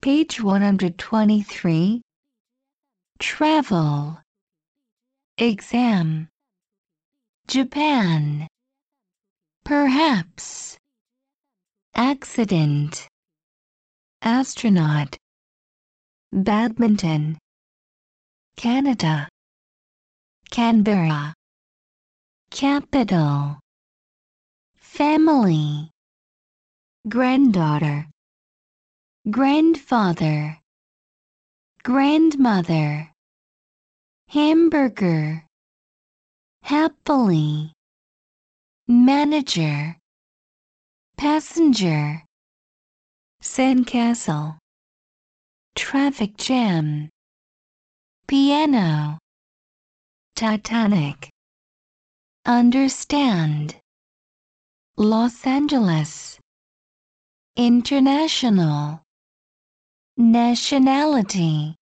Page 123. Travel. Exam. Japan. Perhaps. Accident. Astronaut. Badminton. Canada. Canberra. Capital. Family. Granddaughter. Grandfather. Grandmother. Hamburger. Happily. Manager. Passenger. Sandcastle. Traffic jam. Piano. Titanic. Understand. Los Angeles. International. Nationality.